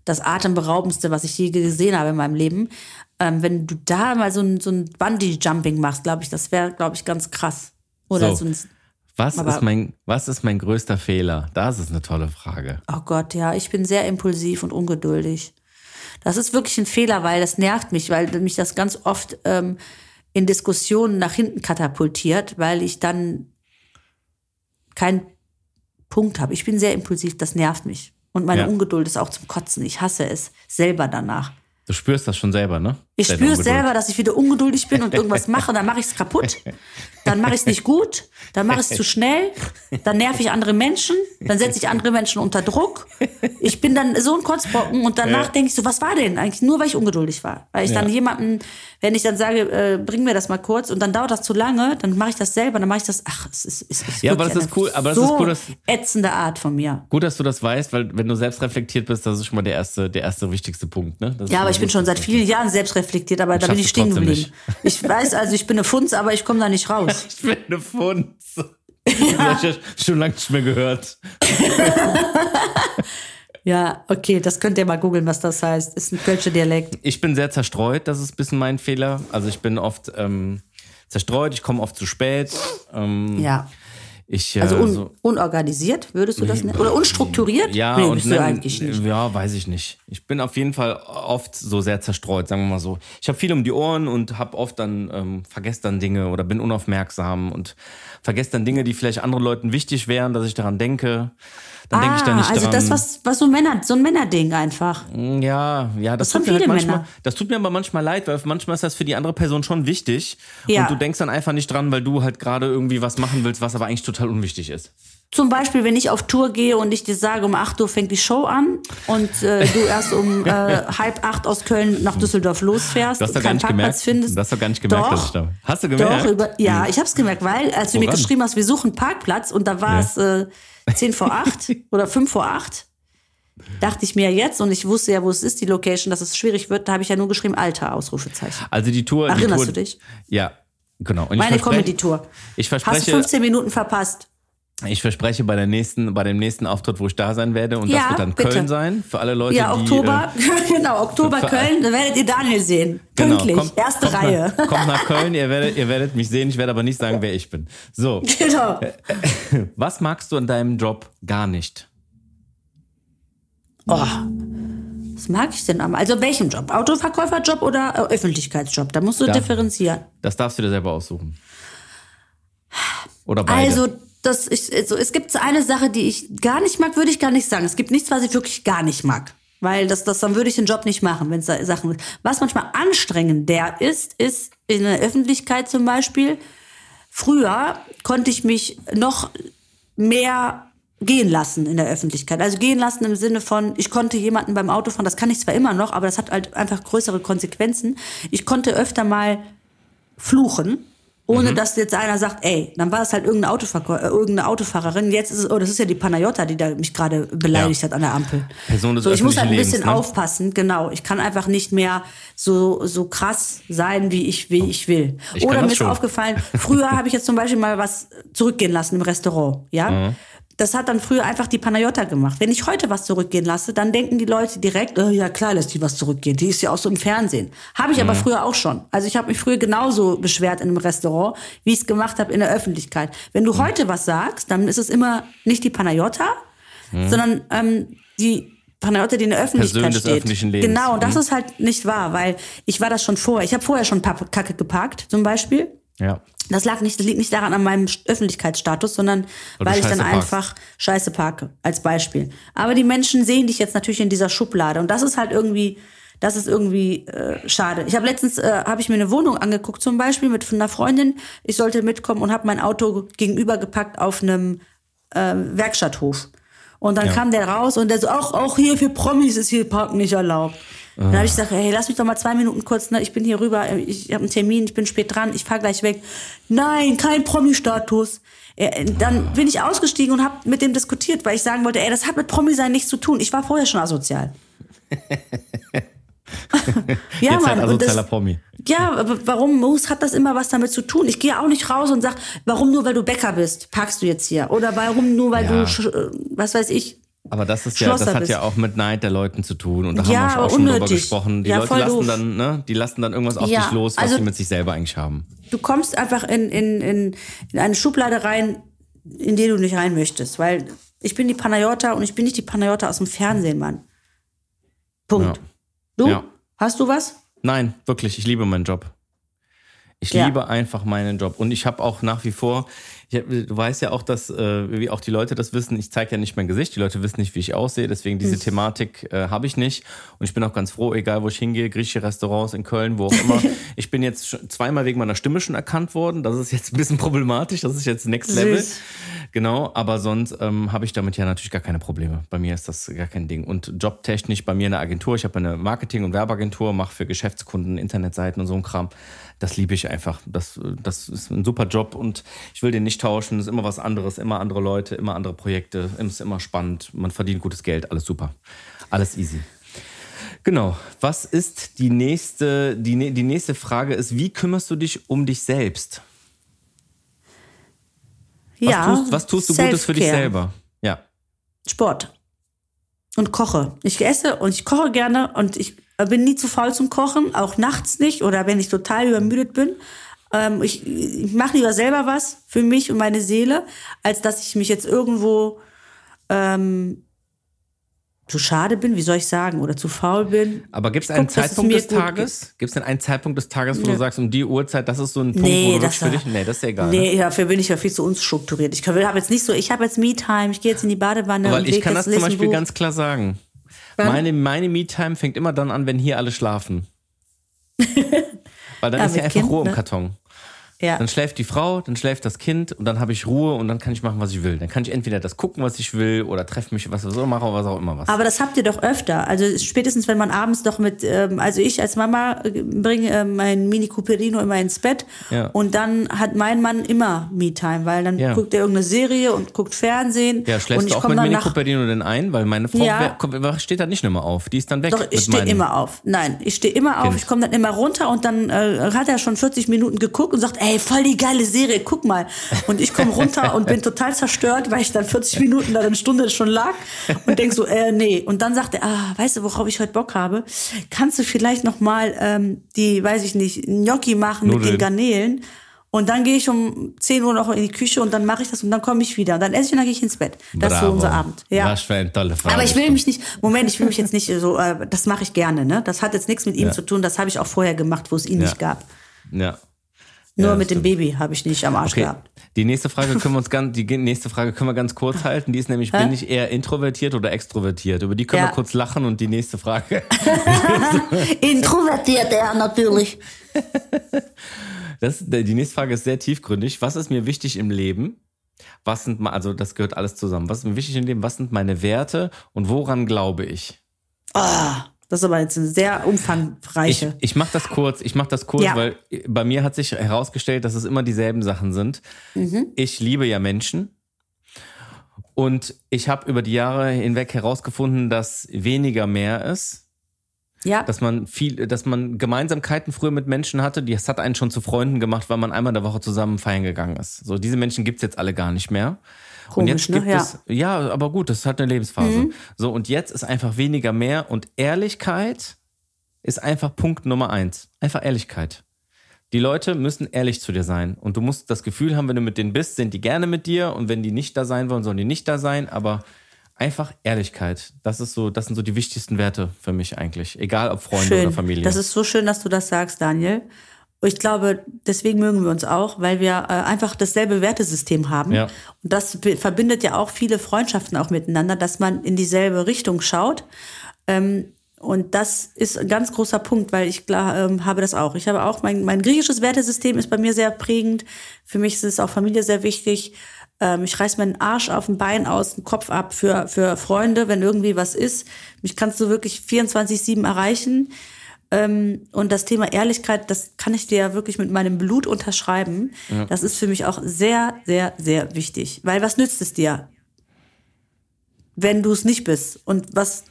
S1: das atemberaubendste, was ich je gesehen habe in meinem Leben. Ähm, wenn du da mal so ein, so ein Bungee Jumping machst, glaube ich, das wäre, glaube ich, ganz krass. Oder
S2: So.
S1: so, ein
S2: Was ist, mein, was ist mein größter Fehler? Das ist eine tolle Frage.
S1: Oh Gott, ja, ich bin sehr impulsiv und ungeduldig. Das ist wirklich ein Fehler, weil das nervt mich, weil mich das ganz oft ähm, in Diskussionen nach hinten katapultiert, weil ich dann keinen Punkt habe. Ich bin sehr impulsiv, das nervt mich. Und meine
S2: Ja.
S1: Ungeduld ist auch zum Kotzen. Ich hasse es selber danach.
S2: Du spürst das schon selber, ne?
S1: Ich spüre selber, dass ich wieder ungeduldig bin und irgendwas mache, dann mache ich es kaputt. Dann mache ich es nicht gut, dann mache ich es zu schnell, dann nerv ich andere Menschen, dann setze ich andere Menschen unter Druck. Ich bin dann so ein Kotzbrocken und danach
S2: Ja.
S1: denke ich so, was war denn eigentlich? Nur weil ich ungeduldig war. Weil ich dann
S2: Ja.
S1: jemanden, wenn ich dann sage, äh, bring mir das mal kurz und dann dauert das zu lange, dann mache ich das selber, dann mache ich das, ach, es ist, es ist
S2: Ja, aber das ist cool, aber das
S1: so
S2: ist cool, dass-
S1: ätzende Art von mir.
S2: Gut, dass du das weißt, weil wenn du selbst reflektiert bist, das ist schon mal der erste, der erste wichtigste Punkt, ne? Das
S1: Ja, aber ich bin schon seit vielen Jahren selbst reflektiert, aber da bin ich stehen geblieben. (laughs) Ich weiß also, ich bin eine Funz, aber ich komme da nicht raus. (laughs)
S2: Ich bin eine Funz. (laughs) Das ja schon lange nicht mehr gehört.
S1: Ja, okay, das könnt ihr mal googeln, was das heißt. Ist ein Kölscher Dialekt.
S2: Ich bin sehr zerstreut, das ist ein bisschen mein Fehler. Also ich bin oft ähm, zerstreut, ich komme oft zu spät. Ähm,
S1: Ja.
S2: Ich, äh,
S1: Also un
S2: so,
S1: unorganisiert, würdest du das nennen? Oder unstrukturiert?
S2: ja,
S1: nee, bist du eigentlich nicht.
S2: Ja, weiß ich nicht. Ich bin auf jeden Fall oft so sehr zerstreut, sagen wir mal so. Ich habe viel um die Ohren und habe oft dann ähm, vergesse dann Dinge oder bin unaufmerksam und vergesse dann Dinge, die vielleicht anderen Leuten wichtig wären, dass ich daran denke. Dann denke ich da nicht
S1: also
S2: dran.
S1: das, was, was so Männer, so ein Männerding einfach.
S2: Ja, ja, das,
S1: Das
S2: tut mir halt manchmal,
S1: Männer.
S2: das tut mir aber manchmal leid, weil manchmal ist das für die andere Person schon wichtig
S1: Ja.
S2: und du denkst dann einfach nicht dran, weil du halt gerade irgendwie was machen willst, was aber eigentlich total unwichtig ist.
S1: Zum Beispiel, wenn ich auf Tour gehe und ich dir sage, um 8 Uhr fängt die Show an und äh, du (laughs) erst um äh, halb acht aus Köln nach Düsseldorf losfährst
S2: Du
S1: und keinen Parkplatz
S2: gemerkt,
S1: findest.
S2: du hast doch gar nicht gemerkt,
S1: Doch.
S2: dass ich da Hast du gemerkt?
S1: Doch, über, ja, ich habe es gemerkt, weil als du mir geschrieben hast, wir suchen Parkplatz und da war
S2: Ja.
S1: es äh, 10 vor 8 oder 5 vor 8, dachte ich mir jetzt und ich wusste ja, wo es ist, die Location, dass es schwierig wird, da habe ich ja nur geschrieben, Alter, Ausrufezeichen.
S2: Also die Tour. die
S1: Erinnerst
S2: Tour,
S1: du dich?
S2: Ja, genau. Und
S1: Meine
S2: verspreche-
S1: Comedy-Tour.
S2: Ich
S1: Hast du
S2: verspreche,
S1: 15 Minuten verpasst?
S2: Ich verspreche bei der nächsten, bei dem nächsten Auftritt, wo ich da sein werde, und
S1: Ja,
S2: das wird dann
S1: bitte.
S2: Köln sein, für alle Leute,
S1: Ja,
S2: die.
S1: Oktober, (laughs) genau, Oktober Köln, da werdet ihr Daniel sehen.
S2: Äh, genau,
S1: Pünktlich,
S2: kommt-
S1: erste
S2: kommt
S1: Reihe.
S2: Nach, kommt nach Köln, (laughs) ihr werdet, ihr werdet mich sehen, ich werde aber nicht sagen, wer ich bin. So,
S1: genau. (laughs)
S2: was magst du an deinem Job gar nicht?
S1: Oh, was mag ich denn am? Also welchen Job? Autoverkäuferjob oder äh, Öffentlichkeitsjob? Da musst du
S2: Ja.
S1: differenzieren.
S2: Das darfst du dir selber aussuchen. Oder beide.
S1: Also, das ich, also es gibt eine Sache, die ich gar nicht mag, würde ich gar nicht sagen. Es gibt nichts, was ich wirklich gar nicht mag. Weil das, das, dann würde ich den Job nicht machen, wenn es Sachen. Was manchmal anstrengender ist, ist in der Öffentlichkeit zum Beispiel. Früher konnte ich mich noch mehr gehen lassen in der Öffentlichkeit. Also gehen lassen im Sinne von, ich konnte jemanden beim Autofahren, das kann ich zwar immer noch, aber das hat halt einfach größere Konsequenzen. Ich konnte öfter mal fluchen, ohne
S2: Mhm.
S1: dass jetzt einer sagt, ey, dann war es halt irgendeine, Autoverkäu äh, irgendeine Autofahrerin. Jetzt ist es, oh, das ist ja die Panayota, die da mich gerade beleidigt
S2: Ja.
S1: hat an der Ampel.
S2: Person des
S1: so, ich muss halt ein bisschen
S2: Lebens, ne?
S1: aufpassen, genau. Ich kann einfach nicht mehr so, so krass sein, wie ich, wie ich will.
S2: Ich
S1: Oder mir ist aufgefallen, früher habe ich jetzt zum Beispiel mal was zurückgehen lassen im Restaurant, ja.
S2: Mhm.
S1: Das hat dann früher einfach die Panayota gemacht. Wenn ich heute was zurückgehen lasse, dann denken die Leute direkt, oh, ja klar, lässt die was zurückgehen. Die ist ja auch so im Fernsehen. Habe ich aber
S2: Mhm.
S1: früher auch schon. Also ich habe mich früher genauso beschwert in einem Restaurant, wie ich es gemacht habe in der Öffentlichkeit. Wenn
S2: Mhm.
S1: du heute was sagst, dann ist es immer nicht die Panayota, sondern ähm, die Panayota, die in der Öffentlichkeit
S2: Mhm. Person
S1: steht.
S2: öffentlichen Lebens.
S1: Genau, und das
S2: Mhm.
S1: ist halt nicht wahr, weil ich war das schon vorher. Ich habe vorher schon Kacke geparkt, zum Beispiel.
S2: Ja.
S1: Das lag nicht, das liegt nicht daran an meinem Öffentlichkeitsstatus, sondern
S2: Weil
S1: weil ich dann
S2: parkst.
S1: einfach Scheiße parke, als Beispiel. Aber die Menschen sehen dich jetzt natürlich in dieser Schublade und das ist halt irgendwie, das ist irgendwie äh, schade. Ich habe letztens, äh, habe ich mir eine Wohnung angeguckt zum Beispiel mit einer Freundin. Ich sollte mitkommen und habe mein Auto gegenüber gepackt auf einem äh, Werkstatthof. Und dann
S2: Ja.
S1: kam der raus und der so, auch, auch hier für Promis ist hier Parken nicht erlaubt. Dann habe ich gesagt, hey, lass mich doch mal zwei Minuten kurz, ne? ich bin hier rüber, ich habe einen Termin, ich bin spät dran, ich fahr gleich weg. Nein, kein Promi-Status. Äh, Dann bin ich ausgestiegen und habe mit dem diskutiert, weil ich sagen wollte, ey, das hat mit Promi-Sein nichts zu tun. Ich war vorher schon asozial. (laughs) ja,
S2: Jetzt halt
S1: Mann, und
S2: asozialer
S1: das,
S2: Promi.
S1: ja, aber warum muss, hat das immer was damit zu tun? Ich gehe auch nicht raus und sag, warum nur, weil du Bäcker bist, parkst du jetzt hier? Oder warum nur, weil
S2: Ja.
S1: du, äh, was weiß ich,
S2: Aber das ist ja, das hat
S1: bist.
S2: ja auch mit Neid der Leuten zu tun. Und da
S1: Ja,
S2: haben wir auch schon drüber
S1: unnötig.
S2: gesprochen. Die
S1: Ja,
S2: Leute lassen
S1: doof.
S2: dann, ne, die lassen dann irgendwas auf
S1: Ja,
S2: dich los, was
S1: also-
S2: sie mit sich selber eigentlich haben.
S1: du kommst einfach in, in, in, in eine Schublade rein, in die du nicht rein möchtest. Weil ich bin die Panayota und ich bin nicht die Panayota aus dem Fernsehen, Mann. Punkt. Du? Hast du was?
S2: Nein, wirklich, ich liebe meinen Job. Ich
S1: Ja.
S2: liebe einfach meinen Job. Und ich habe auch nach wie vor, ich du weißt ja auch, dass, äh, wie auch die Leute das wissen, ich zeige ja nicht mein Gesicht, die Leute wissen nicht, wie ich aussehe, deswegen diese Thematik äh, habe ich nicht. Und ich bin auch ganz froh, egal wo ich hingehe, griechische Restaurants in Köln, wo auch immer. (laughs) ich bin jetzt zweimal wegen meiner Stimme schon erkannt worden. Das ist jetzt ein bisschen problematisch, das ist jetzt Next Level.
S1: Süß.
S2: Genau, aber sonst ähm, habe ich damit ja natürlich gar keine Probleme. Bei mir ist das gar kein Ding. Und jobtechnisch bei mir in der Agentur, ich habe eine Marketing- und Werbeagentur, mache für Geschäftskunden Internetseiten und so ein Kram. Das liebe ich einfach. Das, das ist ein super Job und ich will den nicht tauschen. Es ist immer was anderes, immer andere Leute, immer andere Projekte. Es ist immer spannend. Man verdient gutes Geld, alles super. Alles easy. Genau. Was ist die nächste, die, die nächste Frage ist, wie kümmerst du dich um dich selbst? Was,
S1: ja.
S2: tust, was tust du Gutes für dich selber? Ja.
S1: Sport. Und koche. Ich esse und ich koche gerne und ich bin nie zu faul zum Kochen, auch nachts nicht oder wenn ich total übermüdet bin. Ähm, ich ich mache lieber selber was für mich und meine Seele, als dass ich mich jetzt irgendwo ähm, zu schade bin, wie soll ich sagen, oder zu faul bin.
S2: Aber gibt es einen
S1: Guck,
S2: Zeitpunkt des Tages? Gibt es denn einen Zeitpunkt des Tages, wo
S1: Nö.
S2: du sagst, um die Uhrzeit, das ist so ein Punkt,
S1: Nee,
S2: wo du
S1: das
S2: für dich. Nee, das ist ja egal. ne?
S1: Nee, dafür bin ich ja viel zu unstrukturiert. Ich habe jetzt nicht so, ich habe jetzt Me-Time, ich gehe jetzt in die Badewanne
S2: Weil
S1: und
S2: ich kann das zum Beispiel ganz klar sagen.
S1: Wann?
S2: Meine, meine Me-Time fängt immer dann an, wenn hier alle schlafen. (laughs) Weil dann
S1: Ja,
S2: ist ja einfach
S1: Kind,
S2: Ruhe im
S1: ne?
S2: Karton.
S1: Ja.
S2: Dann schläft die Frau, dann schläft das Kind und dann habe ich Ruhe und dann kann ich machen, was ich will. Dann kann ich entweder das gucken, was ich will oder treffe mich, was so mache, was auch immer was.
S1: Aber das habt ihr doch öfter. Also spätestens, wenn man abends doch mit, ähm, also ich als Mama äh, bringe äh, mein Mini Cooperino immer ins Bett
S2: Ja.
S1: und dann hat mein Mann immer Me-Time, weil dann
S2: Ja.
S1: guckt er irgendeine Serie und guckt Fernsehen.
S2: ja,
S1: und
S2: schläfst
S1: ich
S2: du auch mit
S1: dann
S2: Mini Cooperino denn ein? Weil meine Frau
S1: Ja.
S2: kommt- steht da nicht mehr auf. Die ist dann weg.
S1: Doch, ich stehe immer auf. Nein, ich stehe immer auf.
S2: Kind.
S1: Ich komme dann immer runter und dann äh, hat er schon 40 Minuten geguckt und sagt, ey, voll die geile Serie, guck mal. Und ich komme runter und bin total zerstört, weil ich dann 40 Minuten da eine Stunde schon lag und denk so, äh, nee. Und dann sagt er, ah, weißt du, worauf ich heute Bock habe? Kannst du vielleicht noch mal ähm, die, weiß ich nicht, Gnocchi machen mit
S2: Nudeln.
S1: den Garnelen? Und dann gehe ich um 10 Uhr noch in die Küche und dann mache ich das und dann komme ich wieder. Und dann esse ich und dann gehe ich ins Bett. Das ist so
S2: Bravo.
S1: unser Abend. Ja.
S2: Was für eine tolle Frage.
S1: Aber ich will mich nicht, Moment, ich will mich jetzt nicht so, äh, das mache ich gerne, ne? Das hat jetzt nichts mit ihm
S2: Ja.
S1: zu tun, das habe ich auch vorher gemacht, wo es ihn
S2: Ja.
S1: nicht gab.
S2: Ja.
S1: Nur
S2: Ja,
S1: mit dem
S2: stimmt.
S1: Baby habe ich nicht am Arsch
S2: Okay.
S1: gehabt.
S2: Die nächste Frage können wir uns ganz, die nächste Frage können wir ganz kurz halten. Die ist nämlich, bin ich eher introvertiert oder extrovertiert? Über die können
S1: Ja.
S2: wir kurz lachen und die nächste Frage. (laughs)
S1: Introvertiert er natürlich. (laughs)
S2: Das, die nächste Frage ist sehr tiefgründig. Was ist mir wichtig im Leben? Was sind, also das gehört alles zusammen. Was ist mir wichtig im Leben? Was sind meine Werte und woran glaube ich?
S1: Ah, das ist aber jetzt eine sehr
S2: Ich,
S1: umfangreiche.
S2: ich mache das kurz, ich mache das kurz,
S1: Ja.
S2: weil bei mir hat sich herausgestellt, dass es immer dieselben Sachen sind.
S1: Mhm.
S2: Ich liebe ja Menschen und ich habe über die Jahre hinweg herausgefunden, dass weniger mehr ist.
S1: ja,
S2: dass man viel, dass man Gemeinsamkeiten früher mit Menschen hatte, die das hat einen schon zu Freunden gemacht, weil man einmal in der Woche zusammen feiern gegangen ist. So, diese Menschen gibt's jetzt alle gar nicht mehr. Und
S1: Komisch,
S2: jetzt
S1: ne?
S2: gibt
S1: Ja.
S2: es, ja, aber gut, das hat eine Lebensphase. So, und jetzt ist einfach weniger mehr und Ehrlichkeit ist einfach Punkt Nummer eins. Einfach Ehrlichkeit. Die Leute müssen ehrlich zu dir sein. Und du musst das Gefühl haben, wenn du mit denen bist, sind die gerne mit dir. Und wenn die nicht da sein wollen, sollen die nicht da sein. Aber einfach Ehrlichkeit. Das ist so, das sind so die wichtigsten Werte für mich eigentlich. Egal ob Freunde
S1: schön.
S2: oder Familie.
S1: Das ist so schön, dass du das sagst, Daniel. Und Ich glaube, deswegen mögen wir uns auch, weil wir äh, einfach dasselbe Wertesystem haben.
S2: Ja.
S1: Und das verbindet ja auch viele Freundschaften auch miteinander, dass man in dieselbe Richtung schaut. Ähm, und das ist ein ganz großer Punkt, weil ich klar, ähm, habe das auch. Ich habe auch, mein, mein griechisches Wertesystem ist bei mir sehr prägend. Für mich ist es auch Familie sehr wichtig. Ähm, ich reiß meinen Arsch auf den Bein aus, den Kopf ab für, für Freunde, wenn irgendwie was ist. Mich kannst du wirklich 24-7 erreichen. Ähm, und das Thema Ehrlichkeit, das kann ich dir ja wirklich mit meinem Blut unterschreiben. Das ist für mich auch sehr, sehr, sehr wichtig. Weil was nützt es dir, wenn du es nicht bist? Und was,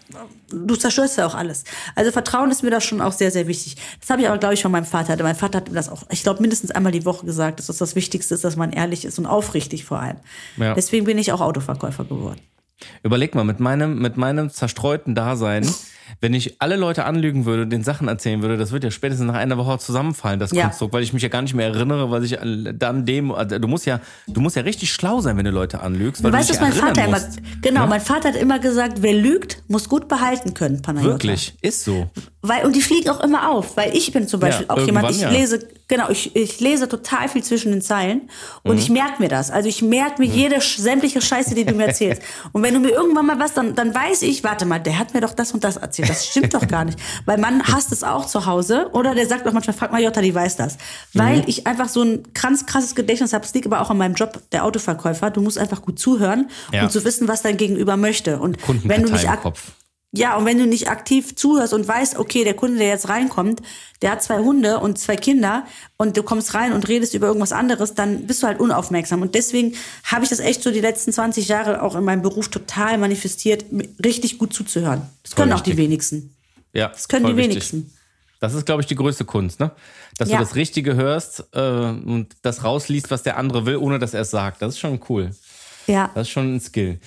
S1: du zerstörst ja auch alles. Also Vertrauen ist mir da schon auch sehr, sehr wichtig. Das habe ich aber, glaube ich, von meinem Vater. Mein Vater hat mir das auch, ich glaube, mindestens einmal die Woche gesagt, dass das das Wichtigste ist, dass man ehrlich ist und aufrichtig vor allem.
S2: Ja.
S1: Deswegen bin ich auch Autoverkäufer geworden.
S2: Überleg mal, mit meinem, mit meinem zerstreuten Dasein, (laughs) wenn ich alle Leute anlügen würde, den Sachen erzählen würde, das wird ja spätestens nach einer Woche zusammenfallen, das
S1: Ja.
S2: Konstrukt, weil ich mich ja gar nicht mehr erinnere, was ich an- dann dem, also du musst ja, du musst ja richtig schlau sein, wenn du Leute anlügst, weil
S1: Du weißt,
S2: du
S1: was
S2: dich
S1: mein Vater
S2: erinnern
S1: immer,
S2: musst.
S1: genau,
S2: Ne?
S1: mein Vater hat immer gesagt, wer lügt, muss gut behalten können, Panayota.
S2: Wirklich, ist so.
S1: Weil, und die fliegen auch immer auf, weil ich bin zum Beispiel
S2: Ja,
S1: auch jemand, ich
S2: ja.
S1: lese, genau, ich, ich lese total viel zwischen den Zeilen und
S2: Mhm.
S1: ich merke mir das. Also ich merke mir jede sch- sämtliche Scheiße, die du mir erzählst. (laughs) und wenn du mir irgendwann mal was, dann, dann weiß ich, warte mal, der hat mir doch das und das erzählt. Das stimmt doch gar nicht. (laughs) Weil man hasst es auch zu Hause oder der sagt auch manchmal, frag mal Jota, die weiß das. Weil
S2: Mhm.
S1: ich einfach so ein ganz krasses Gedächtnis habe. Es liegt aber auch an meinem Job, der Autoverkäufer. Du musst einfach gut zuhören
S2: Ja.
S1: und zu wissen, was dein Gegenüber möchte. Und wenn du nicht
S2: im Kopf.
S1: Ja, und wenn du nicht aktiv zuhörst und weißt, okay, der Kunde, der jetzt reinkommt, der hat zwei Hunde und zwei Kinder und du kommst rein und redest über irgendwas anderes, dann bist du halt unaufmerksam. Und deswegen habe ich das echt so die letzten 20 Jahre auch in meinem Beruf total manifestiert, richtig gut zuzuhören. Das können auch die
S2: wichtig.
S1: wenigsten.
S2: Ja,
S1: Das können
S2: voll
S1: die
S2: wichtig.
S1: wenigsten.
S2: Das ist, glaube ich, die größte Kunst, ne? Dass
S1: Ja.
S2: du das Richtige hörst äh, und das rausliest, was der andere will, ohne dass er es sagt. Das ist schon cool.
S1: Ja.
S2: Das ist schon ein Skill.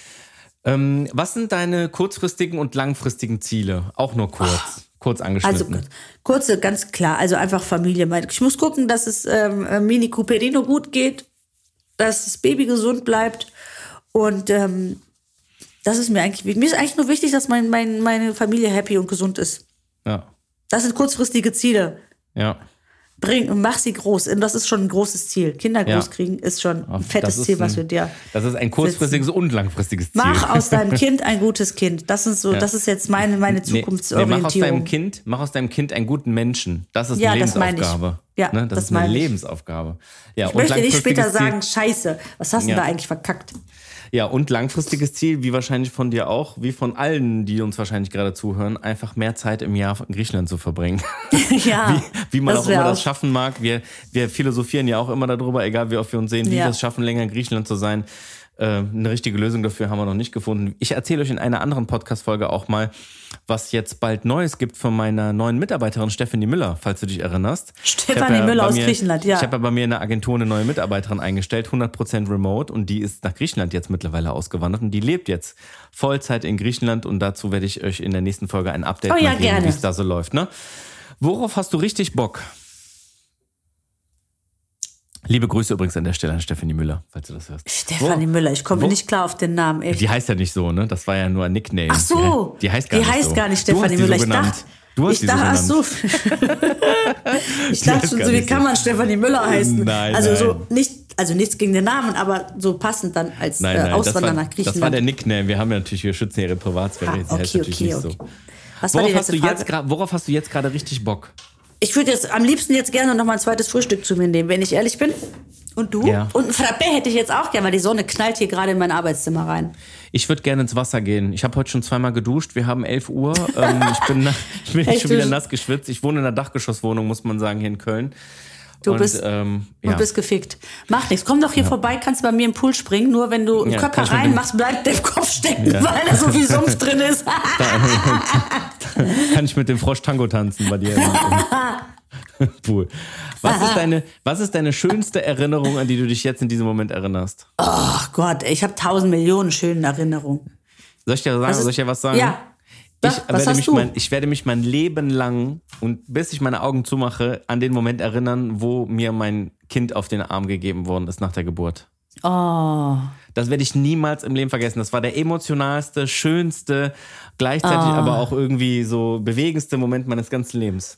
S2: Ähm, was sind deine kurzfristigen und langfristigen Ziele? Auch nur kurz. kurz
S1: Also
S2: angeschnitten.
S1: kurze, ganz klar, also einfach Familie. Ich muss gucken, dass es ähm, äh, Mini Cooperino gut geht, dass das Baby gesund bleibt und ähm, das ist mir eigentlich, mir ist eigentlich nur wichtig, dass mein, mein, meine Familie happy und gesund ist.
S2: ja,
S1: Das sind kurzfristige Ziele.
S2: ja.
S1: Bring und mach sie groß. Und das ist schon ein großes Ziel. Kinder
S2: Ja.
S1: groß kriegen ist schon ein fettes Ziel, was
S2: ein-
S1: wir dir.
S2: Das ist ein kurzfristiges und langfristiges Ziel.
S1: Mach aus deinem (laughs) Kind ein gutes Kind. Das ist so, das ist jetzt meine, meine
S2: Nee, nee,
S1: Zukunftsorientierung.
S2: mach aus deinem Kind, mach aus deinem Kind einen guten Menschen. Das ist
S1: Ja,
S2: eine. Lebensaufgabe.
S1: Ja,
S2: ne? das,
S1: das
S2: ist eine. Lebensaufgabe. Ja,
S1: ich möchte nicht später
S2: langfristiges
S1: sagen, scheiße, was hast du
S2: Ja.
S1: da eigentlich verkackt?
S2: Ja, und langfristiges Ziel, wie wahrscheinlich von dir auch, wie von allen, die uns wahrscheinlich gerade zuhören, einfach mehr Zeit im Jahr in Griechenland zu verbringen. (laughs)
S1: ja,
S2: wie, wie man auch immer das schaffen mag. Wir, wir philosophieren ja auch immer darüber, egal wie oft wir uns sehen, wie
S1: Ja.
S2: wir es schaffen, länger in Griechenland zu sein. Äh, eine richtige Lösung dafür haben wir noch nicht gefunden. Ich erzähle euch in einer anderen Podcast-Folge auch mal, was jetzt bald Neues gibt von meiner neuen Mitarbeiterin Stephanie Müller, falls du dich erinnerst.
S1: Stefanie
S2: hab
S1: Müller aus Griechenland, ja.
S2: Ich habe ja bei mir in der Agentur eine neue Mitarbeiterin eingestellt, 100% remote und die ist nach Griechenland jetzt mittlerweile ausgewandert und die lebt jetzt Vollzeit in Griechenland und dazu werde ich euch in der nächsten Folge ein Update
S1: Oh ja,
S2: geben, wie es da so läuft. Ne? Worauf hast du richtig Bock? Liebe Grüße übrigens an der Stelle an Stephanie Müller, falls du das hörst.
S1: Stefanie
S2: Wo-
S1: Müller, ich komme nicht klar auf den Namen. Echt.
S2: Die heißt ja nicht so, ne? Das war ja nur ein Nickname.
S1: Ach so,
S2: Die, die heißt gar
S1: die
S2: nicht
S1: heißt
S2: so.
S1: gar nicht
S2: die
S1: Müller.
S2: So
S1: ich dachte,
S2: du hast
S1: ich dachte,
S2: so
S1: ach so. (laughs) ich dachte schon so, wie kann
S2: so.
S1: man Stefanie Müller heißen?
S2: Nein,
S1: also
S2: nein.
S1: so nicht, also nichts gegen den Namen, aber so passend dann als
S2: Nein,
S1: äh,
S2: nein, das
S1: Auswanderer
S2: war,
S1: nach
S2: das
S1: Griechenland.
S2: war der Nickname. Wir haben ja natürlich, wir schützen ihre Privatsphäre.
S1: Ah,
S2: Sie heißt
S1: okay,
S2: natürlich
S1: okay,
S2: nicht
S1: okay.
S2: so.
S1: Was war
S2: Worauf hast, du jetzt
S1: Frage?
S2: gra- worauf hast du jetzt gerade richtig Bock?
S1: Ich würde jetzt am liebsten jetzt gerne noch mal ein zweites Frühstück zu mir nehmen, wenn ich ehrlich bin. Und du?
S2: Ja.
S1: Und ein Frappé hätte ich jetzt auch gerne, weil die Sonne knallt hier gerade in mein Arbeitszimmer rein.
S2: Ich würde gerne ins Wasser gehen. Ich habe heute schon zweimal geduscht. Wir haben 11 Uhr. Ähm, ich bin, (laughs) ich bin schon wieder nass geschwitzt. Ich wohne in einer Dachgeschosswohnung, muss man sagen, hier in Köln.
S1: Du
S2: Und,
S1: bist
S2: ähm, ja.
S1: und bist gefickt. Mach nichts. Komm doch hier vorbei, kannst bei mir im Pool springen. Nur wenn du den
S2: Ja,
S1: Körper reinmachst, bleibt der Kopf stecken, weil da so viel Sumpf drin ist. (laughs)
S2: Kann ich mit dem Frosch Tango tanzen bei dir im, (laughs) Pool. Was ist, deine, was ist deine schönste Erinnerung, an die du dich jetzt in diesem Moment erinnerst?
S1: Ach Gott, ich habe tausend Millionen schönen Erinnerungen.
S2: Soll ich dir sagen, soll ich dir was sagen?
S1: Ja.
S2: Ich
S1: Was- was
S2: werde, mich mein, ich werde mich mein Leben lang und bis ich meine Augen zumache, an den Moment erinnern, wo mir mein Kind auf den Arm gegeben worden ist nach der Geburt.
S1: Oh.
S2: Das werde ich niemals im Leben vergessen. Das war der emotionalste, schönste, gleichzeitig
S1: Ah.
S2: aber auch irgendwie so bewegendste Moment meines ganzen Lebens.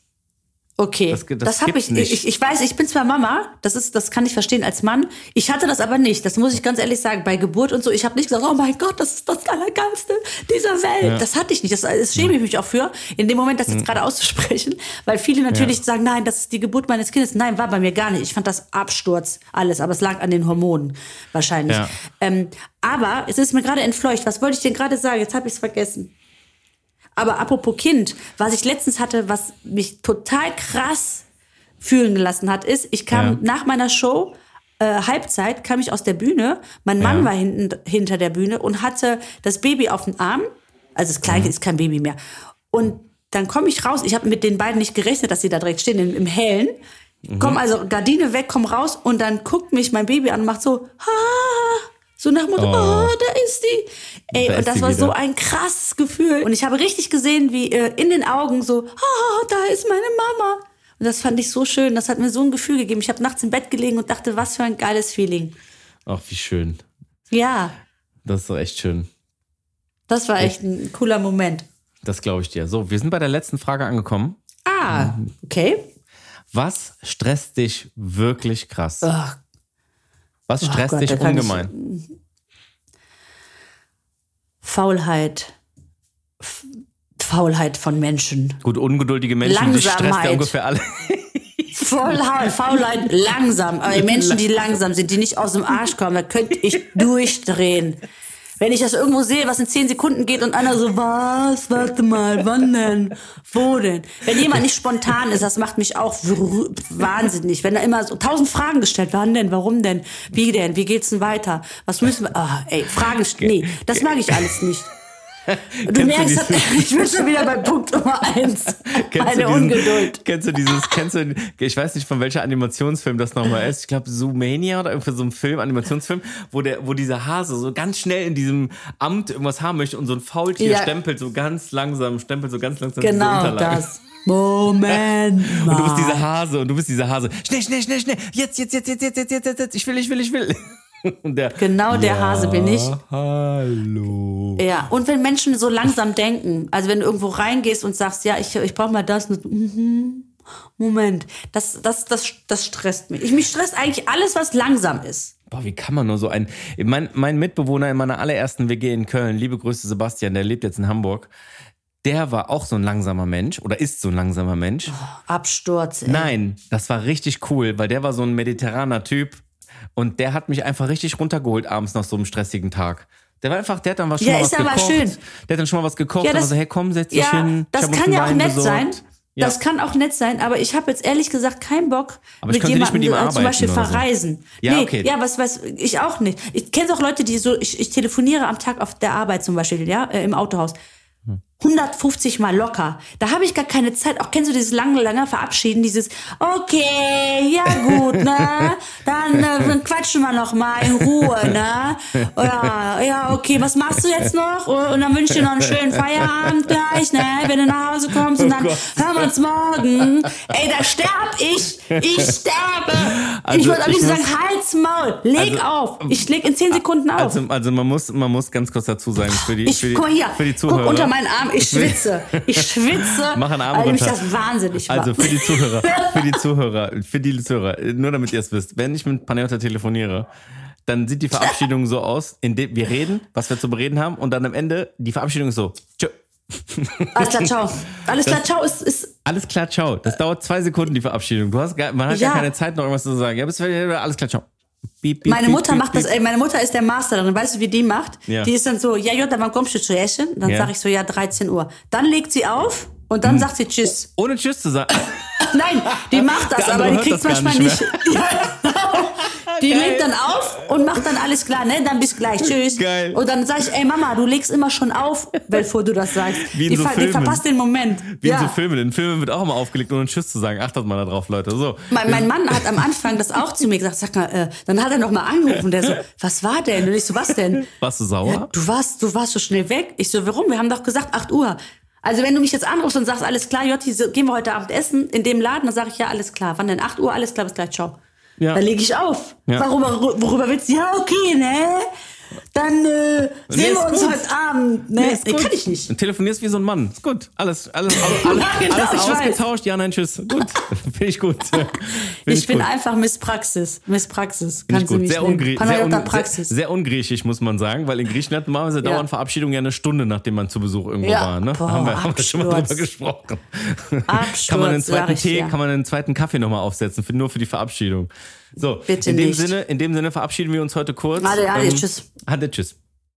S1: Okay,
S2: Das
S1: das,
S2: das
S1: habe ich,
S2: nicht.
S1: ich. Ich weiß, ich bin zwar Mama, das ist, das kann ich verstehen als Mann. Ich hatte das aber nicht. Das muss ich ganz ehrlich sagen. Bei Geburt und so, ich habe nicht gesagt, oh mein Gott, das ist das Allergeilste dieser Welt. Das hatte ich nicht. Das, das schäme ich mich auch für, in dem Moment das
S2: Mhm.
S1: jetzt gerade auszusprechen, weil viele natürlich
S2: Ja.
S1: sagen, nein, das ist die Geburt meines Kindes. Nein, war bei mir gar nicht. Ich fand das Absturz alles, aber es lag an den Hormonen wahrscheinlich.
S2: Ja.
S1: Ähm, aber es ist mir gerade entfleucht. Was wollte ich denn gerade sagen? Jetzt habe ich es vergessen. Aber apropos Kind, was ich letztens hatte, was mich total krass fühlen gelassen hat, ist, ich kam
S2: Ja.
S1: nach meiner Show, äh, Halbzeit, kam ich aus der Bühne. Mein Mann
S2: Ja.
S1: war hinten, hinter der Bühne und hatte das Baby auf dem Arm. Also das Kleine ist kein Baby mehr. Und dann komme ich raus. Ich habe mit den beiden nicht gerechnet, dass sie da direkt stehen im, im Hellen. Komm also Gardine weg, komm raus und dann guckt mich mein Baby an und macht so, ha, so nach dem Motto,
S2: Oh.
S1: oh, da ist die. Ey,
S2: Da
S1: und das war so
S2: wieder.
S1: ein krasses Gefühl. Und ich habe richtig gesehen, wie äh, in den Augen so, ah, da ist meine Mama. Und das fand ich so schön. Das hat mir so ein Gefühl gegeben. Ich habe nachts im Bett gelegen und dachte, was für ein geiles Feeling.
S2: Ach, wie schön.
S1: Ja,
S2: Das ist doch echt schön.
S1: das war echt ein cooler Moment.
S2: Das glaube ich dir. So, wir sind bei der letzten Frage angekommen.
S1: Ah, okay.
S2: Was stresst dich wirklich krass?
S1: Ach,
S2: Was stresst
S1: Gott,
S2: dich
S1: kann ich-
S2: ungemein?
S1: Faulheit. Faulheit von Menschen.
S2: Gut, ungeduldige Menschen, die stresst ja ungefähr alle.
S1: Faulheit, Faulheit langsam. Aber die Menschen, die langsam sind, die nicht aus dem Arsch kommen, da könnte ich durchdrehen. Wenn ich das irgendwo sehe, was in zehn Sekunden geht und einer so, was, warte mal, wann denn, wo denn? Wenn jemand nicht spontan ist, das macht mich auch wahnsinnig. Wenn da immer so tausend Fragen gestellt, wann denn, warum denn, wie denn, wie geht's denn weiter? Was müssen wir, ah, ey, Fragen, nee, das mag ich alles nicht. Du
S2: du
S1: merkst,
S2: dieses- (laughs)
S1: ich bin schon wieder bei Punkt Nummer eins. (laughs)
S2: Kennst du
S1: Meine
S2: diesen-
S1: Ungeduld.
S2: Kennst du dieses, kennst du, ich weiß nicht, von welcher Animationsfilm das nochmal ist. Ich glaube, Zoomania oder irgendwie so ein Film, Animationsfilm, wo der, wo dieser Hase so ganz schnell in diesem Amt irgendwas haben möchte und so ein Faultier
S1: Ja.
S2: stempelt so ganz langsam, stempelt so ganz langsam
S1: Genau das. Moment mal. (laughs)
S2: Und du bist dieser Hase und du bist dieser Hase. Schnell, schnell, schnell, schnell. Jetzt, jetzt, jetzt, jetzt, jetzt, jetzt, jetzt, jetzt, jetzt. Ich will, ich will, ich will. (laughs) Der,
S1: Genau der Hase bin ich.
S2: Hallo.
S1: Ja, und wenn Menschen so langsam denken, also wenn du irgendwo reingehst und sagst, ja, ich, ich brauche mal das, mhm, Moment, das, das, das, das stresst mich. Ich, mich stresst eigentlich alles, was langsam ist.
S2: Boah, wie kann man nur so ein. Mein, mein Mitbewohner in meiner allerersten WG in Köln, liebe Grüße Sebastian, der lebt jetzt in Hamburg. Der war auch so ein langsamer Mensch oder ist so ein langsamer Mensch.
S1: Absturz. Ey.
S2: Nein, das war richtig cool, weil der war so ein mediterraner Typ und der hat mich einfach richtig runtergeholt abends nach so einem stressigen Tag. Der war einfach, der hat dann was schon
S1: Ja,
S2: mal
S1: ist
S2: was
S1: aber
S2: gekocht.
S1: schön.
S2: Der hat dann schon mal was gekocht
S1: Ja, das-
S2: so, hey komm, setz dich
S1: Ja,
S2: hin.
S1: Das kann ja auch nett
S2: besorgt.
S1: sein.
S2: Ja.
S1: Das kann auch nett sein, aber ich habe jetzt ehrlich gesagt keinen Bock
S2: Aber ich
S1: mit jemandem
S2: mit ihm
S1: äh, zum Beispiel
S2: oder so.
S1: verreisen.
S2: Ja,
S1: nee,
S2: okay.
S1: ja, was weiß ich auch nicht. Ich kenne auch Leute, die so, ich, ich telefoniere am Tag auf der Arbeit zum Beispiel, ja, äh, im Autohaus. 150 mal locker. Da habe ich gar keine Zeit. Auch kennst du dieses lange, lange Verabschieden, dieses Okay, ja gut, ne? Dann, äh, quatschen wir noch mal in Ruhe, ne? Ja, ja, okay, was machst du jetzt noch? Und dann wünsche ich dir noch einen schönen Feierabend gleich, ne? Wenn du nach Hause kommst und dann
S2: Gott.
S1: hören wir uns morgen. Ey, da sterb ich. Ich sterbe.
S2: Also,
S1: ich
S2: ich
S1: liebsten
S2: muss-
S1: sagen, Halt's Maul, leg
S2: Also,
S1: auf. Ich leg in 10 Sekunden auf.
S2: Also, also man muss, man muss ganz kurz dazu sagen, für die,
S1: ich
S2: für die,
S1: hier,
S2: für die Zuhörer.
S1: guck unter meinen Arm, ich schwitze. Ich schwitze. (laughs)
S2: Mach einen Arm
S1: weil
S2: runter.
S1: das wahnsinnig
S2: Also für die Zuhörer, für die (laughs) Zuhörer, für die Zuhörer, nur damit ihr es wisst, wenn ich mit Panayota telefoniere, dann sieht die Verabschiedung so aus, indem wir reden, was wir zu bereden haben, und dann am Ende die Verabschiedung ist so, tschö.
S1: Alles klar, ciao. Alles klar, ciao ist, ist
S2: Alles klar, ciao. Das dauert zwei Sekunden, die Verabschiedung. Du hast gar, man hat
S1: Ja.
S2: gar keine Zeit, noch irgendwas zu sagen. Ja, bis alles klar, ciao. Piep, piep,
S1: Meine
S2: piep,
S1: Mutter macht das, ey, meine Mutter ist der Master darin. Weißt du, wie die macht?
S2: Ja.
S1: Die ist dann so, ja, Jutta, wann kommst du zu essen? Dann
S2: Ja.
S1: sag ich so, ja, 13 Uhr. Dann legt sie auf und dann sagt sie Tschüss.
S2: Ohne Tschüss zu sagen. (laughs)
S1: Nein, die macht das, aber die kriegt manchmal
S2: nicht
S1: nicht. (laughs) Ja, die legt dann auf und macht dann alles klar, ne? Dann bis gleich, tschüss.
S2: Geil.
S1: Und dann sag ich, ey Mama, du legst immer schon auf, bevor du das sagst.
S2: Wie in
S1: die,
S2: so
S1: ver die
S2: Filmen.
S1: verpasst den Moment.
S2: Wie
S1: ja.
S2: in so Filmen. In Filmen wird auch immer aufgelegt, ohne Tschüss zu sagen. Achtet mal da drauf, Leute. So.
S1: Mein, mein Mann hat am Anfang das auch zu mir gesagt. Sag mal, äh, dann hat er noch mal angerufen. Der so, was war denn? Und ich so, was denn?
S2: Warst du sauer?
S1: Ja, du warst, du warst so schnell weg. Ich so, warum? Wir haben doch gesagt 8 Uhr. Also wenn du mich jetzt anrufst und sagst, alles klar, Jotti, so, gehen wir heute Abend essen in dem Laden, dann sage ich, ja, alles klar. Wann denn? 8 Uhr, alles klar, bis gleich, ciao.
S2: Ja.
S1: Dann lege ich auf.
S2: Ja.
S1: Worüber, worüber willst du? Ja, okay, ne? Dann äh, sehen
S2: ist
S1: wir uns
S2: gut.
S1: heute Abend. Ne?
S2: Nee,
S1: Nee,
S2: gut.
S1: kann ich nicht.
S2: Und telefonierst wie so ein Mann. Ist gut. Alles, alles, alles, (laughs) alles,
S1: Ja, genau,
S2: alles
S1: ich weiß.
S2: ausgetauscht. Ja, nein, tschüss. Gut. (laughs) Finde ich gut. Find
S1: Ich, bin
S2: gut.
S1: einfach Miss Praxis. Miss Praxis.
S2: Finde ich
S1: Kannst du
S2: gut.
S1: mich
S2: Sehr, ungrie sehr, un sehr, sehr ungriechisch, muss man sagen, weil in Griechenland normalerweise dauern Verabschiedungen ja eine Stunde, nachdem man zu Besuch irgendwo
S1: Ja.
S2: war. Ne?
S1: Boah,
S2: haben wir, haben wir schon mal drüber gesprochen.
S1: Absturz,
S2: kann man einen zweiten
S1: ich
S2: Tee, kann man einen zweiten Kaffee nochmal aufsetzen, für, nur für die Verabschiedung. So,
S1: Bitte
S2: in dem
S1: nicht.
S2: Sinne, in dem Sinne verabschieden wir uns heute kurz. Ähm,
S1: Ade, ade, tschüss.
S2: Ade, tschüss.